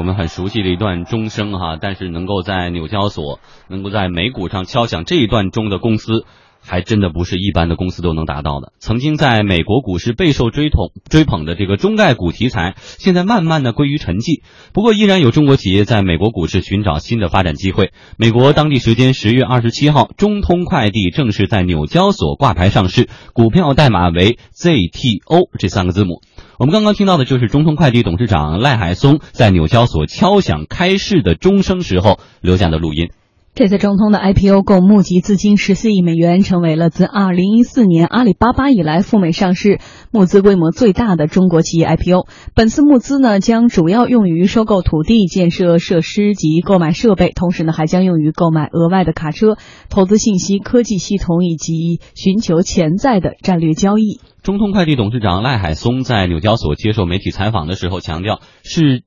我们很熟悉的一段钟声哈，但是能够在纽交所、能够在美股上敲响这一段钟的公司。还真的不是一般的公司都能达到的。曾经在美国股市备受追捧追捧的这个中概股题材，现在慢慢的归于沉寂。不过，依然有中国企业在美国股市寻找新的发展机会。美国当地时间十月二十七号，中通快递正式在纽交所挂牌上市，股票代码为 ZTO 这三个字母。我们刚刚听到的就是中通快递董事长赖海松在纽交所敲响开市的钟声时候留下的录音。这次中通的 IPO 共募集资金十四亿美元，成为了自二零一四年阿里巴巴以来赴美上市募资规模最大的中国企业 IPO。本次募资呢，将主要用于收购土地、建设设施及购买设备，同时呢，还将用于购买额外的卡车、投资信息科技系统以及寻求潜在的战略交易。中通快递董事长赖海松在纽交所接受媒体采访的时候强调，是。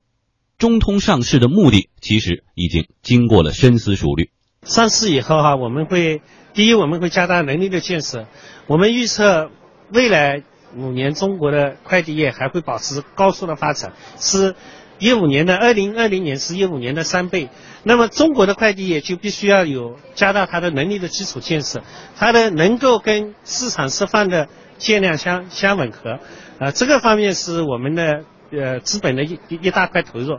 中通上市的目的其实已经经过了深思熟虑。上市以后哈，我们会第一，我们会加大能力的建设。我们预测未来五年中国的快递业还会保持高速的发展，是一五年的二零二零年是一五年的三倍。那么中国的快递业就必须要有加大它的能力的基础建设，它的能够跟市场释放的建量相相吻合。啊，这个方面是我们的。呃，资本的一一大块投入。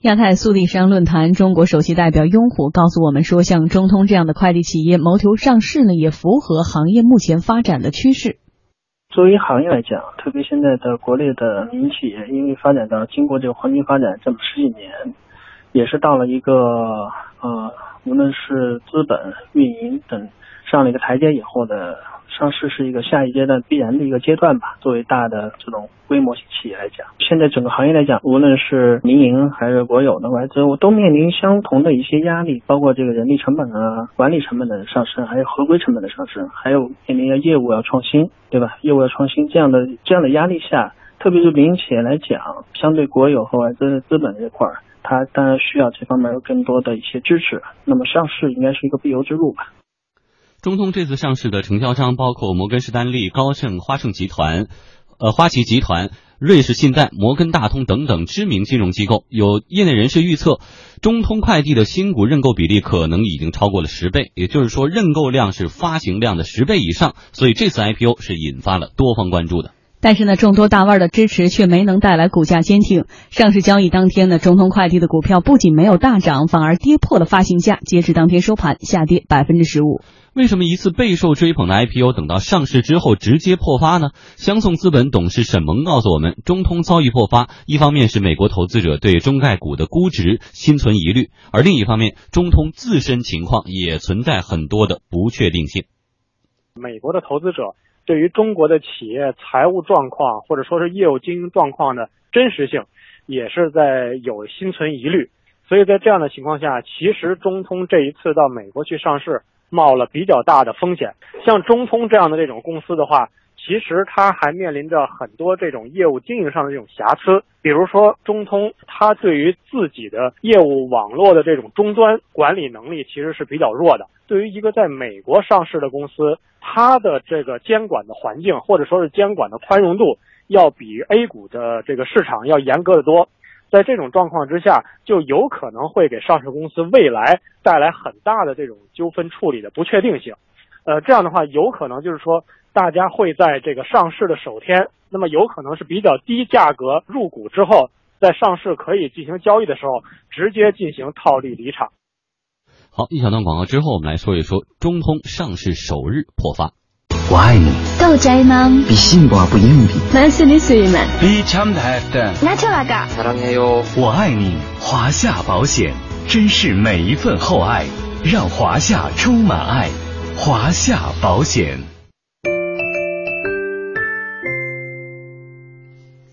亚太速递商论坛中国首席代表雍虎告诉我们说，像中通这样的快递企业谋求上市呢，也符合行业目前发展的趋势。作为行业来讲，特别现在的国内的民营企业，因为发展到经过这个黄金发展这么十几年，也是到了一个呃，无论是资本运营等上了一个台阶以后的。上市是一个下一阶段必然的一个阶段吧。作为大的这种规模型企业来讲，现在整个行业来讲，无论是民营还是国有的外资，我都面临相同的一些压力，包括这个人力成本啊、管理成本的上升，还有合规成本的上升，还有面临的业务要创新，对吧？业务要创新这样的这样的压力下，特别是民营企业来讲，相对国有和外资资本这块儿，它当然需要这方面有更多的一些支持。那么上市应该是一个必由之路吧。中通这次上市的承销商包括摩根士丹利、高盛、花盛集团、呃花旗集团、瑞士信贷、摩根大通等等知名金融机构。有业内人士预测，中通快递的新股认购比例可能已经超过了十倍，也就是说认购量是发行量的十倍以上。所以这次 IPO 是引发了多方关注的。但是呢，众多大腕的支持却没能带来股价坚挺。上市交易当天呢，中通快递的股票不仅没有大涨，反而跌破了发行价，截至当天收盘下跌百分之十五。为什么一次备受追捧的 IPO 等到上市之后直接破发呢？相送资本董事沈萌告诉我们，中通遭遇破发，一方面是美国投资者对中概股的估值心存疑虑，而另一方面，中通自身情况也存在很多的不确定性。美国的投资者对于中国的企业财务状况或者说是业务经营状况的真实性，也是在有心存疑虑。所以在这样的情况下，其实中通这一次到美国去上市。冒了比较大的风险，像中通这样的这种公司的话，其实它还面临着很多这种业务经营上的这种瑕疵。比如说，中通它对于自己的业务网络的这种终端管理能力其实是比较弱的。对于一个在美国上市的公司，它的这个监管的环境或者说是监管的宽容度，要比 A 股的这个市场要严格的多。在这种状况之下，就有可能会给上市公司未来带来很大的这种纠纷处理的不确定性。呃，这样的话，有可能就是说，大家会在这个上市的首天，那么有可能是比较低价格入股之后，在上市可以进行交易的时候，直接进行套利离场。好，一小段广告之后，我们来说一说中通上市首日破发。我爱你，够宅吗？比信不不硬币。만스니스이 만。 比强台的。나처라가 사랑해 요。 我爱你，华夏保险，珍视每一份厚爱，让华夏充满爱。 华夏保险。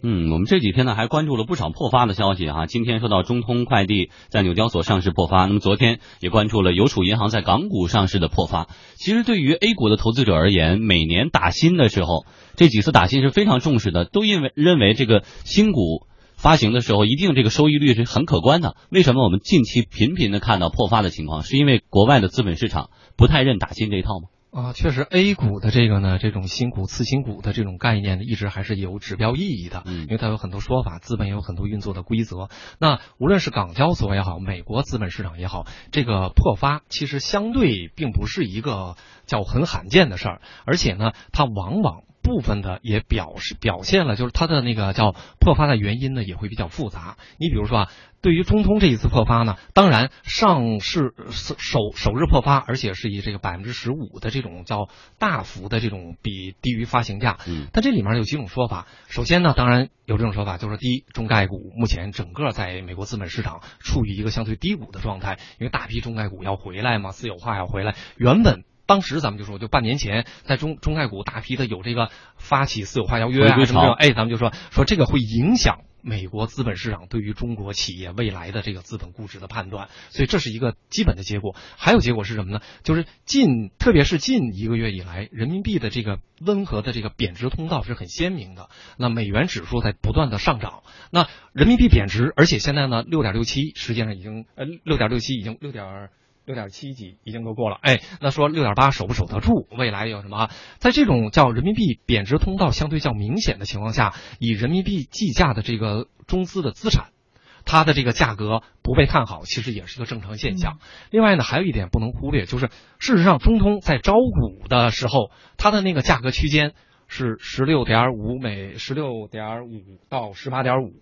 嗯，我们这几天呢还关注了不少破发的消息哈。今天说到中通快递在纽交所上市破发，那么昨天也关注了邮储银行在港股上市的破发。其实对于 A 股的投资者而言，每年打新的时候，这几次打新是非常重视的，都因为认为这个新股发行的时候一定这个收益率是很可观的。为什么我们近期频频的看到破发的情况？是因为国外的资本市场不太认打新这一套吗？啊，确实，A 股的这个呢，这种新股、次新股的这种概念呢，一直还是有指标意义的，嗯因为它有很多说法，资本也有很多运作的规则。那无论是港交所也好，美国资本市场也好，这个破发其实相对并不是一个叫很罕见的事儿，而且呢，它往往。部分的也表示表现了，就是它的那个叫破发的原因呢，也会比较复杂。你比如说啊，对于中通这一次破发呢，当然上市首首日破发，而且是以这个百分之十五的这种叫大幅的这种比低于发行价。嗯，但这里面有几种说法。首先呢，当然有这种说法，就是第一，中概股目前整个在美国资本市场处于一个相对低谷的状态，因为大批中概股要回来嘛，私有化要回来，原本。当时咱们就说，就半年前，在中中概股大批的有这个发起私有化邀约啊什么哎，咱们就说说这个会影响美国资本市场对于中国企业未来的这个资本估值的判断，所以这是一个基本的结果。还有结果是什么呢？就是近，特别是近一个月以来，人民币的这个温和的这个贬值通道是很鲜明的。那美元指数在不断的上涨，那人民币贬值，而且现在呢，六点六七，实际上已经呃六点六七已经六点。六点七几已经都过了，哎，那说六点八守不守得住？未来有什么？在这种叫人民币贬值通道相对较明显的情况下，以人民币计价的这个中资的资产，它的这个价格不被看好，其实也是一个正常现象。另外呢，还有一点不能忽略，就是事实上中通在招股的时候，它的那个价格区间是十六点五美，十六点五到十八点五，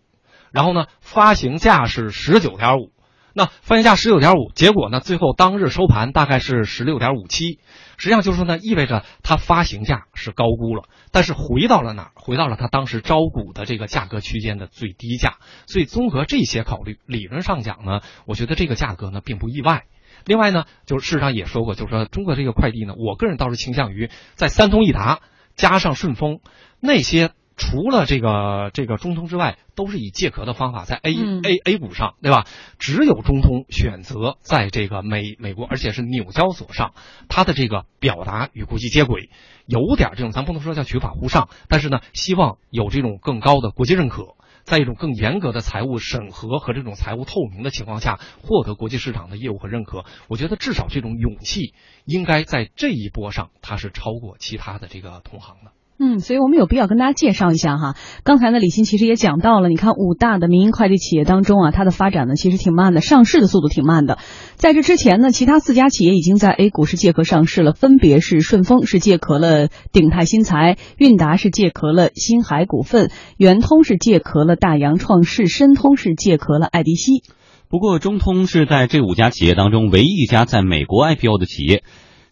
然后呢，发行价是十九点五。那发行价十九点五，结果呢，最后当日收盘大概是十六点五七，实际上就是说呢，意味着它发行价是高估了，但是回到了哪儿？回到了它当时招股的这个价格区间的最低价。所以综合这些考虑，理论上讲呢，我觉得这个价格呢并不意外。另外呢，就是事实上也说过，就是说中国这个快递呢，我个人倒是倾向于在三通一达加上顺丰那些。除了这个这个中通之外，都是以借壳的方法在 A、嗯 A A 股上，对吧？只有中通选择在这个美美国，而且是纽交所上，它的这个表达与国际接轨，有点这种，咱不能说叫取法乎上，但是呢，希望有这种更高的国际认可。在一种更严格的财务审核和这种财务透明的情况下，获得国际市场的业务和认可，我觉得至少这种勇气应该在这一波上，它是超过其他的这个同行的。嗯，所以我们有必要跟大家介绍一下哈。刚才呢，李欣其实也讲到了，你看五大的民营快递企业当中啊，它的发展呢其实挺慢的，上市的速度挺慢的。在这之前呢，其他四家企业已经在 A 股是借壳上市了，分别是顺丰是借壳了鼎泰新材，韵达是借壳了新海股份，圆通是借壳了大洋创世，申通是借壳了爱迪西。不过，中通是在这五家企业当中唯一一家在美国 IPO 的企业。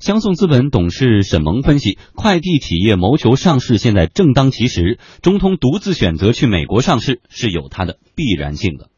相送资本董事沈萌分析，快递企业谋求上市现在正当其时，中通独自选择去美国上市是有它的必然性的。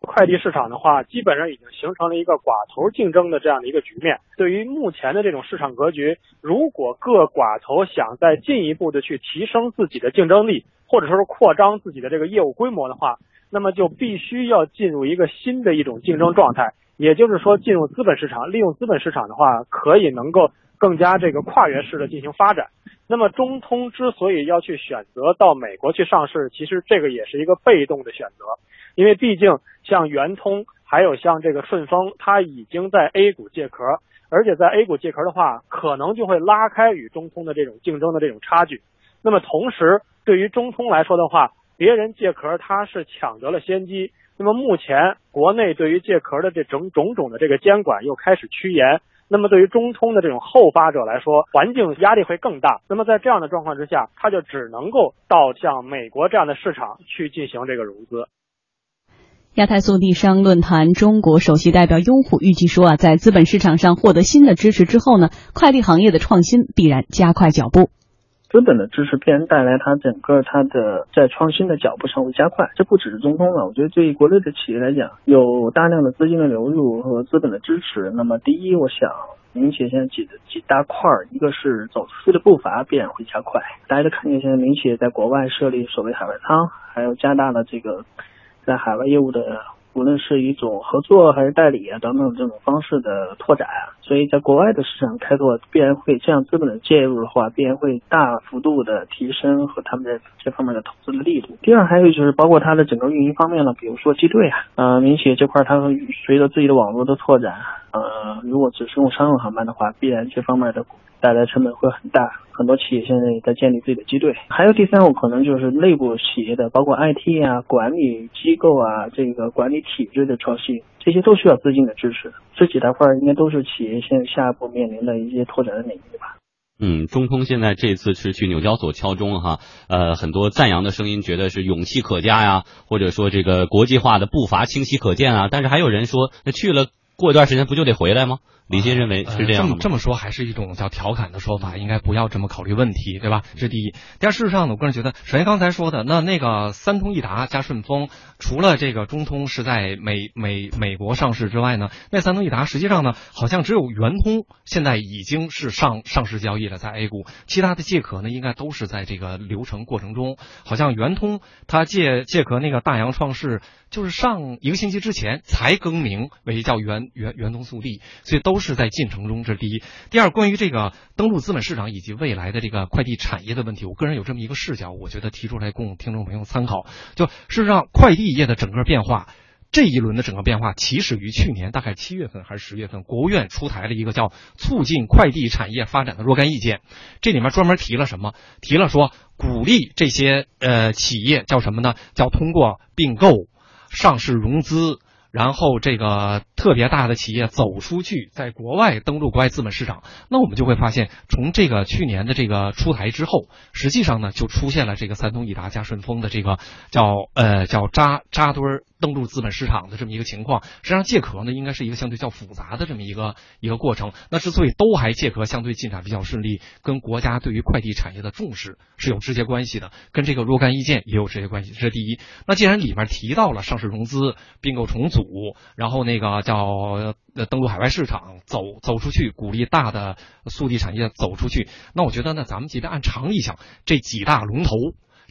快递市场的话，基本上已经形成了一个寡头竞争的这样的一个局面。对于目前的这种市场格局，如果各寡头想再进一步的去提升自己的竞争力，或者说是扩张自己的这个业务规模的话，那么就必须要进入一个新的一种竞争状态。也就是说，进入资本市场，利用资本市场的话，可以能够更加这个跨越式的进行发展。那么，中通之所以要去选择到美国去上市，其实这个也是一个被动的选择，因为毕竟像圆通，还有像这个顺丰，它已经在 A 股借壳，而且在 A 股借壳的话，可能就会拉开与中通的这种竞争的这种差距。那么，同时对于中通来说的话，别人借壳它是抢得了先机。那么目前国内对于借壳的这种种种的这个监管又开始趋严，那么对于中通的这种后发者来说，环境压力会更大。那么在这样的状况之下，他就只能够到像美国这样的市场去进行这个融资。亚太速递商论坛中国首席代表雍虎预计说啊，在资本市场上获得新的支持之后呢，快递行业的创新必然加快脚步。资本的支持必然带来它整个它的在创新的脚步上会加快，这不只是中通了。我觉得对于国内的企业来讲，有大量的资金的流入和资本的支持。那么第一，我想民企现在几几大块儿，一个是走出去的步伐必然会加快。大家都看见现在民企业在国外设立所谓海外仓，还有加大了这个在海外业务的。无论是一种合作还是代理啊等等这种方式的拓展啊，所以在国外的市场开拓必然会这样资本的介入的话，必然会大幅度的提升和他们在这方面的投资的力度。第二，还有就是包括它的整个运营方面呢，比如说机队啊，呃，民企这块它会随着自己的网络的拓展，呃，如果只是用商用航班的话，必然这方面的带来成本会很大。很多企业现在也在建立自己的机队。还有第三种可能就是内部企业的，包括 IT 啊、管理机构啊、这个管理体制的创新，这些都需要资金的支持。这几大块应该都是企业现在下一步面临的一些拓展的领域吧。嗯，中通现在这次是去纽交所敲钟哈，呃，很多赞扬的声音，觉得是勇气可嘉呀，或者说这个国际化的步伐清晰可见啊。但是还有人说，那去了过一段时间不就得回来吗？李欣认为是这样这么这么说还是一种叫调侃的说法，应该不要这么考虑问题，对吧？这是第一。第二，事实上呢，我个人觉得，首先刚才说的那那个三通一达加顺丰，除了这个中通是在美美美国上市之外呢，那三通一达实际上呢，好像只有圆通现在已经是上上市交易了，在 A 股，其他的借壳呢，应该都是在这个流程过程中。好像圆通它借借壳那个大洋创世，就是上一个星期之前才更名为叫圆圆圆通速递，所以都。都是在进程中，这是第一。第二，关于这个登陆资本市场以及未来的这个快递产业的问题，我个人有这么一个视角，我觉得提出来供听众朋友参考。就事实上，快递业的整个变化，这一轮的整个变化，起始于去年大概七月份还是十月份，国务院出台了一个叫《促进快递产业发展的若干意见》，这里面专门提了什么？提了说鼓励这些呃企业叫什么呢？叫通过并购、上市融资。然后这个特别大的企业走出去，在国外登陆国外资本市场，那我们就会发现，从这个去年的这个出台之后，实际上呢，就出现了这个三通一达加顺丰的这个叫呃叫扎扎堆儿。登陆资本市场的这么一个情况，实际上借壳呢应该是一个相对较复杂的这么一个一个过程。那之所以都还借壳相对进展比较顺利，跟国家对于快递产业的重视是有直接关系的，跟这个若干意见也有直接关系。这是第一。那既然里面提到了上市融资、并购重组，然后那个叫呃登陆海外市场、走走出去，鼓励大的速递产业走出去，那我觉得呢，咱们即便按常理想，这几大龙头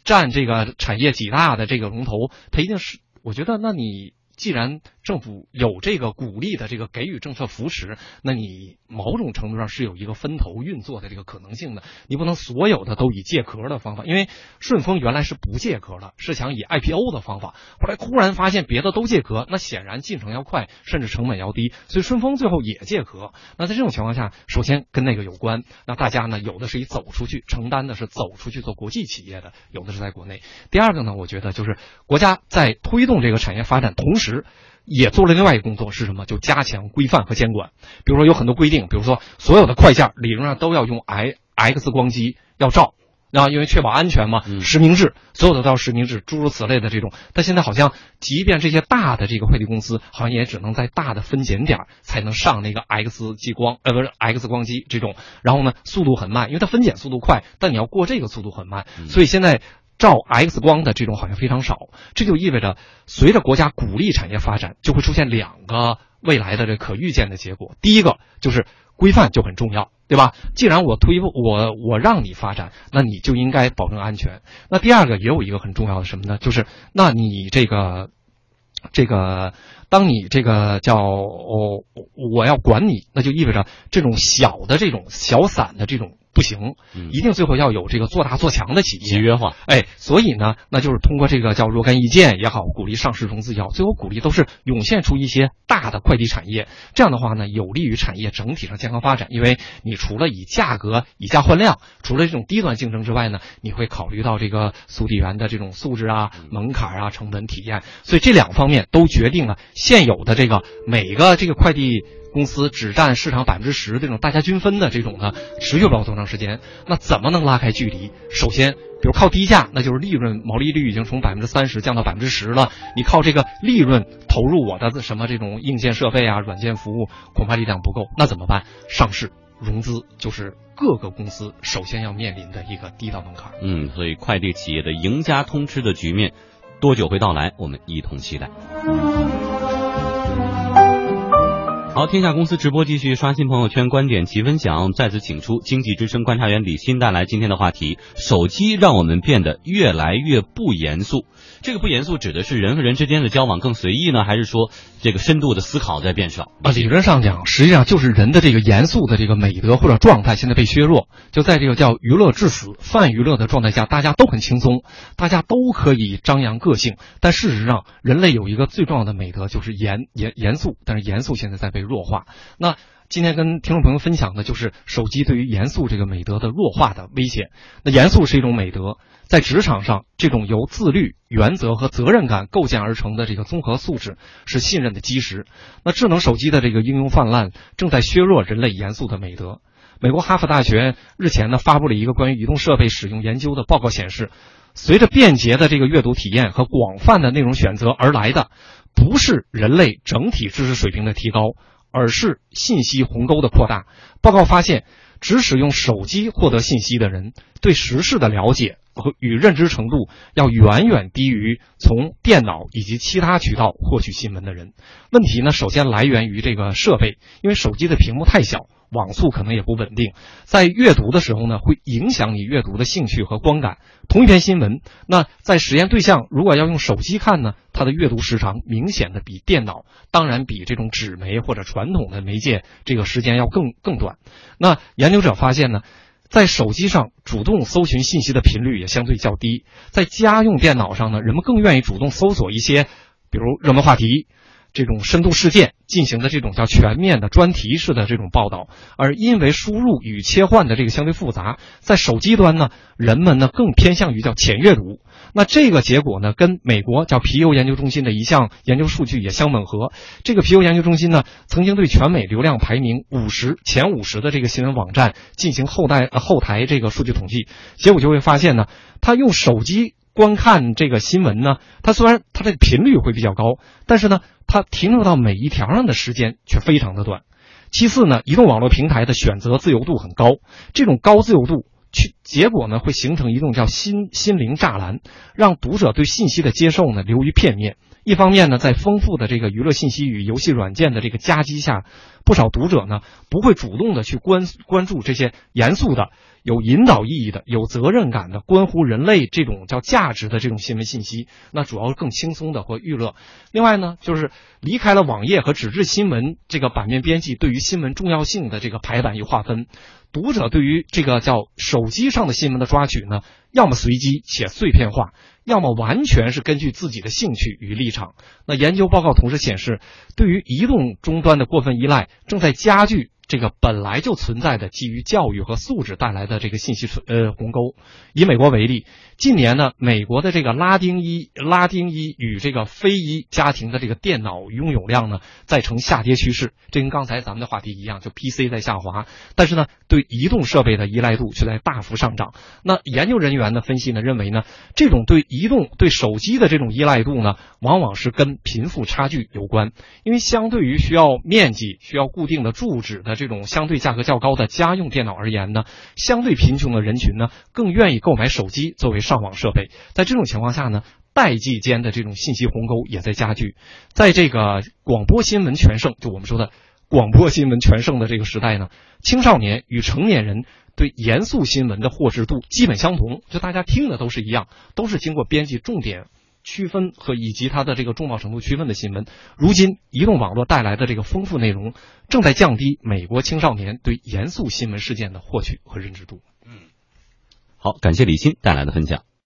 占这个产业几大的这个龙头，它一定是。我觉得，那你既然政府有这个鼓励的这个给予政策扶持，那你。某种程度上是有一个分头运作的这个可能性的，你不能所有的都以借壳的方法，因为顺丰原来是不借壳的，是想以 IPO 的方法，后来突然发现别的都借壳，那显然进程要快，甚至成本要低，所以顺丰最后也借壳。那在这种情况下，首先跟那个有关，那大家呢有的是以走出去承担的是走出去做国际企业的，有的是在国内。第二个呢，我觉得就是国家在推动这个产业发展同时。也做了另外一个工作是什么？就加强规范和监管。比如说有很多规定，比如说所有的快件理论上都要用 I X 光机要照，啊，因为确保安全嘛，实名制，所有的都要实名制，诸如此类的这种。但现在好像，即便这些大的这个快递公司，好像也只能在大的分拣点才能上那个 X 激光，呃，不是 X 光机这种。然后呢，速度很慢，因为它分拣速度快，但你要过这个速度很慢，所以现在。照 X 光的这种好像非常少，这就意味着随着国家鼓励产业发展，就会出现两个未来的这可预见的结果。第一个就是规范就很重要，对吧？既然我推我我让你发展，那你就应该保证安全。那第二个也有一个很重要的什么呢？就是那你这个这个，当你这个叫哦我要管你，那就意味着这种小的这种小散的这种。不行，一定最后要有这个做大做强的企业，集约化。哎，所以呢，那就是通过这个叫若干意见也好，鼓励上市融资也好，最后鼓励都是涌现出一些大的快递产业。这样的话呢，有利于产业整体上健康发展。因为你除了以价格以价换量，除了这种低端竞争之外呢，你会考虑到这个速递员的这种素质啊、门槛啊、成本体验。所以这两方面都决定了现有的这个每个这个快递。公司只占市场百分之十，这种大家均分的这种呢，持续不了多长时间。那怎么能拉开距离？首先，比如靠低价，那就是利润毛利率已经从百分之三十降到百分之十了。你靠这个利润投入我的什么这种硬件设备啊、软件服务，恐怕力量不够。那怎么办？上市融资就是各个公司首先要面临的一个第一道门槛。嗯，所以快递企业的赢家通吃的局面，多久会到来？我们一同期待。好，天下公司直播继续刷新朋友圈观点及分享，再次请出经济之声观察员李欣带来今天的话题：手机让我们变得越来越不严肃。这个不严肃指的是人和人之间的交往更随意呢，还是说这个深度的思考在变少？啊，理论上讲，实际上就是人的这个严肃的这个美德或者状态现在被削弱，就在这个叫娱乐至死、泛娱乐的状态下，大家都很轻松，大家都可以张扬个性，但事实上，人类有一个最重要的美德就是严严严肃，但是严肃现在在被弱化。那今天跟听众朋友分享的就是手机对于严肃这个美德的弱化的危险。那严肃是一种美德，在职场上，这种由自律、原则和责任感构建而成的这个综合素质是信任的基石。那智能手机的这个应用泛滥，正在削弱人类严肃的美德。美国哈佛大学日前呢发布了一个关于移动设备使用研究的报告，显示，随着便捷的这个阅读体验和广泛的内容选择而来的，不是人类整体知识水平的提高。而是信息鸿沟的扩大。报告发现，只使用手机获得信息的人，对时事的了解和与认知程度要远远低于从电脑以及其他渠道获取新闻的人。问题呢，首先来源于这个设备，因为手机的屏幕太小。网速可能也不稳定，在阅读的时候呢，会影响你阅读的兴趣和观感。同一篇新闻，那在实验对象如果要用手机看呢，它的阅读时长明显的比电脑，当然比这种纸媒或者传统的媒介这个时间要更更短。那研究者发现呢，在手机上主动搜寻信息的频率也相对较低，在家用电脑上呢，人们更愿意主动搜索一些，比如热门话题。这种深度事件进行的这种叫全面的专题式的这种报道，而因为输入与切换的这个相对复杂，在手机端呢，人们呢更偏向于叫浅阅读。那这个结果呢，跟美国叫皮尤研究中心的一项研究数据也相吻合。这个皮尤研究中心呢，曾经对全美流量排名五十前五十的这个新闻网站进行后代后台这个数据统计，结果就会发现呢，他用手机。观看这个新闻呢，它虽然它的频率会比较高，但是呢，它停留到每一条上的时间却非常的短。其次呢，移动网络平台的选择自由度很高，这种高自由度去结果呢，会形成一种叫心心灵栅栏，让读者对信息的接受呢流于片面。一方面呢，在丰富的这个娱乐信息与游戏软件的这个夹击下，不少读者呢不会主动的去关关注这些严肃的、有引导意义的、有责任感的、关乎人类这种叫价值的这种新闻信息。那主要更轻松的或娱乐。另外呢，就是离开了网页和纸质新闻这个版面编辑对于新闻重要性的这个排版与划分，读者对于这个叫手机上的新闻的抓取呢，要么随机且碎片化。要么完全是根据自己的兴趣与立场。那研究报告同时显示，对于移动终端的过分依赖，正在加剧。这个本来就存在的基于教育和素质带来的这个信息存呃鸿沟。以美国为例，近年呢，美国的这个拉丁裔拉丁裔与这个非裔家庭的这个电脑拥有量呢，在呈下跌趋势。这跟刚才咱们的话题一样，就 PC 在下滑，但是呢，对移动设备的依赖度却在大幅上涨。那研究人员的分析呢，认为呢，这种对移动对手机的这种依赖度呢，往往是跟贫富差距有关，因为相对于需要面积、需要固定的住址的。这种相对价格较高的家用电脑而言呢，相对贫穷的人群呢，更愿意购买手机作为上网设备。在这种情况下呢，代际间的这种信息鸿沟也在加剧。在这个广播新闻全盛，就我们说的广播新闻全盛的这个时代呢，青少年与成年人对严肃新闻的获知度基本相同，就大家听的都是一样，都是经过编辑重点。区分和以及它的这个重要程度区分的新闻，如今移动网络带来的这个丰富内容，正在降低美国青少年对严肃新闻事件的获取和认知度。嗯，好，感谢李欣带来的分享。